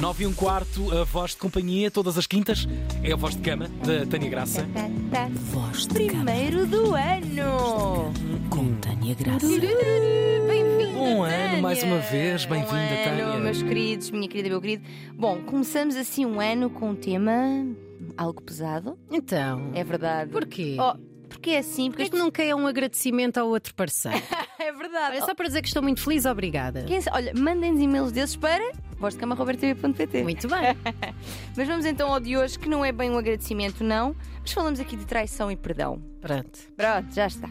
9 e um quarto, a voz de companhia, todas as quintas, é a voz de cama da Tânia Graça. Voz de cama Primeiro do ano! com Tânia Graça. Bem-vinda! Um ano, Tânia. mais uma vez, bem-vinda, um ano, Tânia. meus queridos, minha querida, meu querido. Bom, começamos assim um ano com um tema algo pesado, Então, é verdade. porquê? Oh, porque é assim, porque Porque nunca é um agradecimento ao outro parceiro. é verdade. Olha, só para dizer que estou muito feliz, obrigada. Quem sa- Olha, mandem-nos e-mails desses para vozdecama.robertv.pt Muito bem. Mas vamos então ao de hoje, que não é bem um agradecimento, não, mas falamos aqui de traição e perdão. Pronto. Pronto, já está.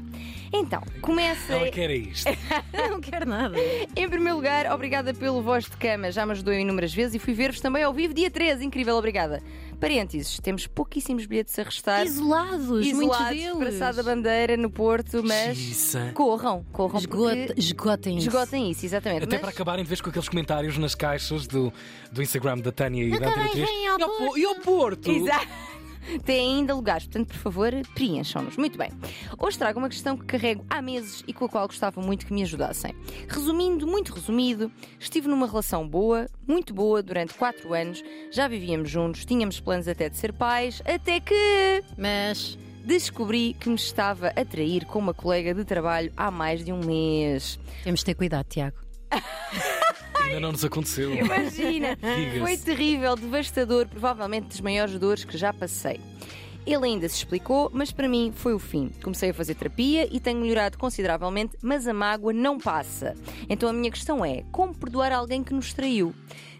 Então, começa. Ela quer isto. Não quero nada. Em primeiro lugar, obrigada pelo voz de cama, já me ajudou inúmeras vezes e fui ver-vos também ao vivo dia 13. Incrível, obrigada. Parênteses, temos pouquíssimos bilhetes a restar. Isolados, muitos isolados deles. para Sá da Bandeira, no Porto, mas corram, corram. Esgota, esgotem isso. Esgotem isso, exatamente. Até mas... para acabarem de vez com aqueles comentários nas caixas do, do Instagram da Tânia e da Nunca Antena 3. vem ao E ao Po- E ao Porto? Exato. Tem ainda lugares, portanto, por favor, preencham-nos. Muito bem. Hoje trago uma questão que carrego há meses e com a qual gostava muito que me ajudassem. Resumindo, muito resumido, estive numa relação boa, muito boa, durante 4 anos, já vivíamos juntos, tínhamos planos até de ser pais, até que Mas descobri que me estava a trair com uma colega de trabalho há mais de um mês. temos de ter cuidado, Tiago. Ainda não nos aconteceu. Imagina! Foi terrível, devastador, provavelmente das maiores dores que já passei. Ele ainda se explicou, mas para mim foi o fim. Comecei a fazer terapia e tenho melhorado consideravelmente, mas a mágoa não passa. Então a minha questão é: como perdoar alguém que nos traiu?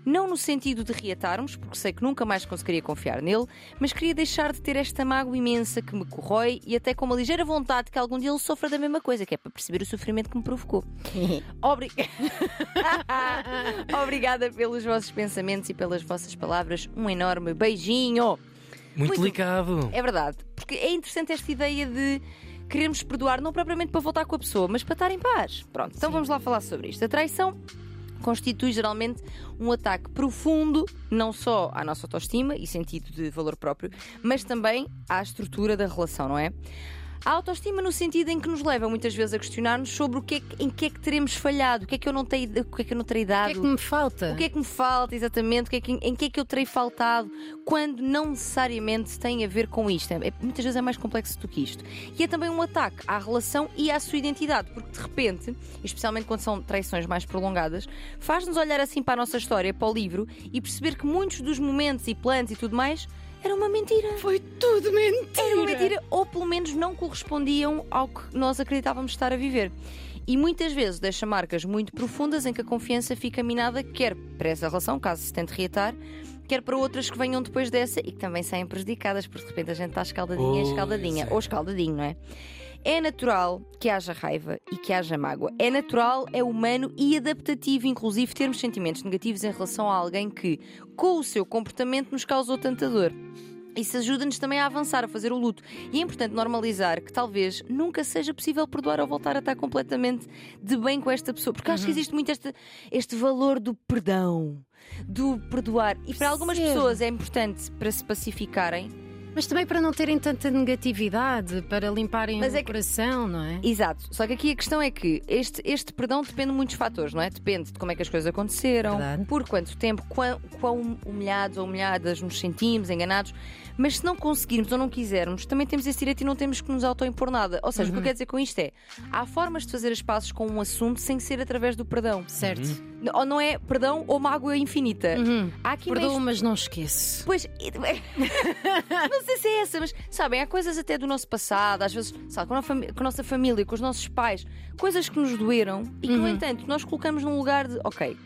Não no sentido de reatarmos, porque sei que nunca mais conseguiria confiar nele, mas queria deixar de ter esta mágoa imensa que me corrói e até com uma ligeira vontade que algum dia ele sofra da mesma coisa, que é para perceber o sofrimento que me provocou. Obri- Obrigada pelos vossos pensamentos e pelas vossas palavras. Um enorme beijinho. Muito Muito- delicado. É verdade, porque é interessante esta ideia de querermos perdoar, não propriamente para voltar com a pessoa, mas para estar em paz. Pronto, então vamos lá falar sobre isto. A traição constitui geralmente um ataque profundo, não só à nossa autoestima e sentido de valor próprio, mas também à estrutura da relação, não é? A autoestima no sentido em que nos leva muitas vezes a questionar-nos sobre o que é que, em que é que teremos falhado, o que é que eu não tenho, o que é que eu não terei O dado. que é que me falta? O que é que me falta exatamente? O que é que- em que é que eu terei faltado quando não necessariamente tem a ver com isto? É- muitas vezes é mais complexo do que isto. E é também um ataque à relação e à sua identidade, porque de repente, especialmente quando são traições mais prolongadas, faz-nos olhar assim para a nossa história, para o livro e perceber que muitos dos momentos e planos e tudo mais era uma mentira. Foi tudo mentira. Era uma mentira, ou pelo menos não correspondiam ao que nós acreditávamos estar a viver. E muitas vezes deixa marcas muito profundas em que a confiança fica minada, quer para essa relação, caso se tente reatar, quer para outras que venham depois dessa e que também saem prejudicadas, porque de repente a gente está escaldadinha, Pois escaldadinha, é. ou escaldadinho, não é? É natural que haja raiva e que haja mágoa. É natural, é humano e adaptativo, inclusive, termos sentimentos negativos em relação a alguém que, com o seu comportamento, nos causou tanta dor. Isso ajuda-nos também a avançar, a fazer o luto. E é importante normalizar que talvez nunca seja possível perdoar ou voltar a estar completamente de bem com esta pessoa. Porque acho que existe muito este, este valor do perdão, do perdoar. E para algumas Percebo. pessoas é importante para se pacificarem. Mas também para não terem tanta negatividade, para limparem Mas o é que- coração, não é? Exato. Só que aqui a questão é que este, este perdão depende de muitos fatores, não é? Depende de como é que as coisas aconteceram, Verdade. por quanto tempo, quão, quão humilhados ou humilhadas nos sentimos, enganados. Mas se não conseguirmos ou não quisermos, também temos esse direito e não temos que nos autoimpor nada. Ou seja, o que eu quero dizer com isto é: há formas de fazer as pazes com um assunto sem ser através do perdão. Certo. Ou não é perdão ou mágoa infinita. Uhum. Há aqui Perdoo, meios- mas não esqueço. Pois, não sei se é essa, mas sabem, há coisas até do nosso passado, às vezes, sabe, com, a com a nossa família, com os nossos pais, coisas que nos doeram e que, no Uhum. entanto, nós colocamos num lugar de, ok,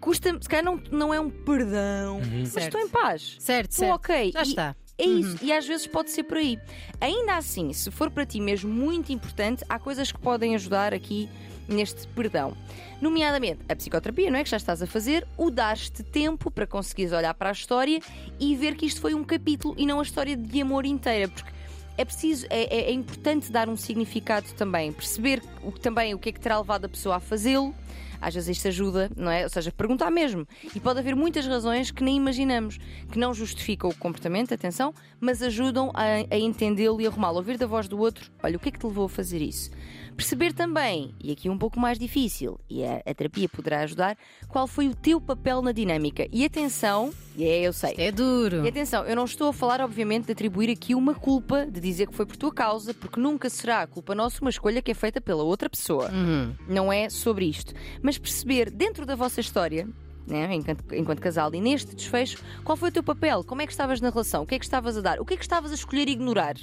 custa, se calhar não, não é um perdão, mas Certo. estou em paz. Certo, Estou certo. ok. Já E- está. É isso, e às vezes pode ser por aí. Ainda assim, se for para ti mesmo muito importante, há coisas que podem ajudar aqui neste perdão. Nomeadamente a psicoterapia, não é? Que já estás a fazer, o dar-te tempo para conseguires olhar para a história e ver que isto foi um capítulo e não a história de amor inteira. Porque é preciso, é, é- é importante dar um significado também, perceber o, também o que é que terá levado a pessoa a fazê-lo. Às vezes isto ajuda, não é? Ou seja, perguntar mesmo. E pode haver muitas razões que nem imaginamos, que não justificam o comportamento, atenção, mas ajudam a, a entendê-lo e arrumá-lo. Ouvir da voz do outro, olha, o que é que te levou a fazer isso? Perceber também, e aqui um pouco mais difícil, e a, a terapia poderá ajudar, qual foi o teu papel na dinâmica. E atenção, e é, eu sei, É duro. e atenção, eu não estou a falar, obviamente, de atribuir aqui uma culpa, de dizer que foi por tua causa, porque nunca será culpa nossa uma escolha que é feita pela outra pessoa. Uhum. Não é sobre isto. Mas perceber, dentro da vossa história, né, enquanto, enquanto casal, e neste desfecho, qual foi o teu papel? Como é que estavas na relação? O que é que estavas a dar? O que é que estavas a escolher ignorar?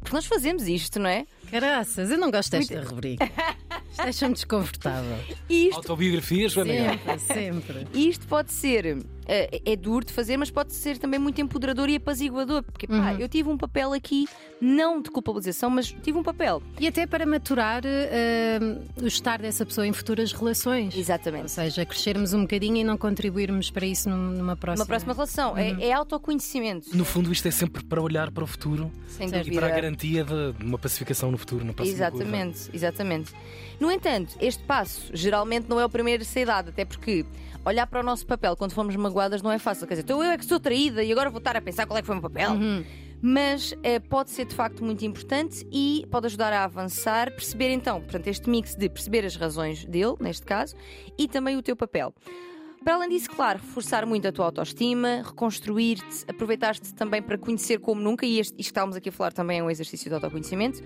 Porque nós fazemos isto, não é? Caraças, eu não gosto desta rubrica. Deixa-me desconfortável. Isto Autobiografias, Joana. Sempre, sempre. E isto pode ser, eh, é duro de fazer, mas pode ser também muito empoderador e apaziguador. Porque pá, Uhum. eu tive um papel aqui, não de culpabilização, mas tive um papel. E até para maturar eh, o estar dessa pessoa em futuras relações. Ou Exatamente. seja, crescermos um bocadinho e não contribuirmos para isso num- numa próxima. Uma próxima relação. É, é autoconhecimento. No fundo, isto é sempre para olhar para o futuro Sem e dúvida. para a garantia de uma pacificação no futuro, na próxima curva. Exatamente, exatamente. No entanto, este passo geralmente não é o primeiro a ser dado, até porque olhar para o nosso papel quando fomos magoadas não é fácil. Quer dizer, então eu é que sou traída e agora vou estar a pensar qual é que foi o meu papel. Uhum. Mas eh, pode ser de facto muito importante e pode ajudar a avançar, perceber então, portanto, este mix de perceber as razões dele, neste caso, e também o teu papel. Para além disso, claro, reforçar muito a tua autoestima, reconstruir-te, aproveitar-te também para conhecer como nunca, e isto que estávamos aqui a falar também é um exercício de autoconhecimento,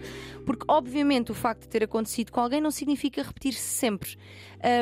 porque obviamente o facto de ter acontecido com alguém não significa repetir-se sempre.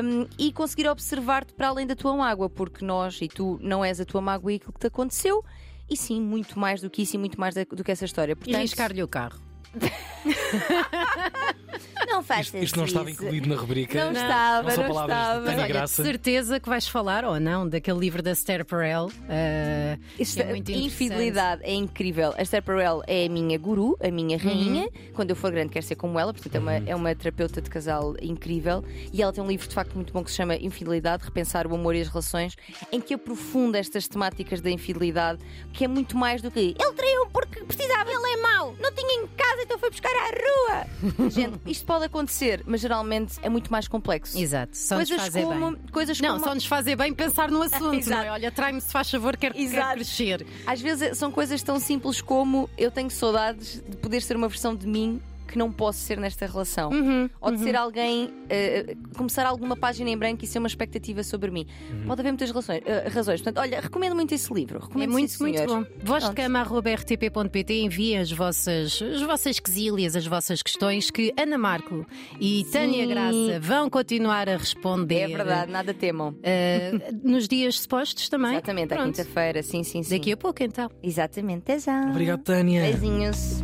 Um, e conseguir observar-te para além da tua mágoa, porque nós e tu não és a tua mágoa e aquilo que te aconteceu, e sim, muito mais do que isso e muito mais do que essa história. E Portanto, riscar-lhe o carro. não faças Isto, isto não estava incluído na rubrica. Não estava, Não são não palavras de estava. Mas olha, de certeza que vais falar, ou não, daquele livro da Esther Perel. eh, Isto- é muito interessante. infidelidade é incrível. A Esther Perel é a minha guru, a minha rainha. Uhum. Quando eu for grande, quero ser como ela. Portanto, é uma, Uhum. é uma terapeuta de casal incrível. E ela tem um livro de facto muito bom que se chama Infidelidade Repensar o Amor e as Relações, em que aprofunda estas temáticas da infidelidade, que é muito mais do que ele traiu porque precisava, ele é mau, não tinha em casa, então foi buscar à rua. Gente, isto pode acontecer, mas geralmente é muito mais complexo. Exato, só nos Coisas fazer como, bem. coisas Não, como só nos fazer bem pensar no assunto. não é? Olha, trai-me se faz favor, quero, quero crescer. Às vezes são coisas tão simples como eu tenho saudades de poder ser uma versão de mim que não posso ser nesta relação. Uhum, Ou de ser alguém, eh, começar alguma página em branco e ser uma expectativa sobre mim. Pode haver muitas relações, eh, razões. Portanto, olha, recomendo muito esse livro. É Recomendo muito, sim, muito bom. Voz de enviem as vossas, as vossas quesilhas, as vossas questões que Ana Marco e Tânia Graça vão continuar a responder. É verdade, nada temam. eh, nos dias supostos também. Exatamente, à Pronto. quinta-feira, sim, sim, sim. Daqui a pouco então. Exatamente, até já. Obrigado, Tânia. Beijinhos.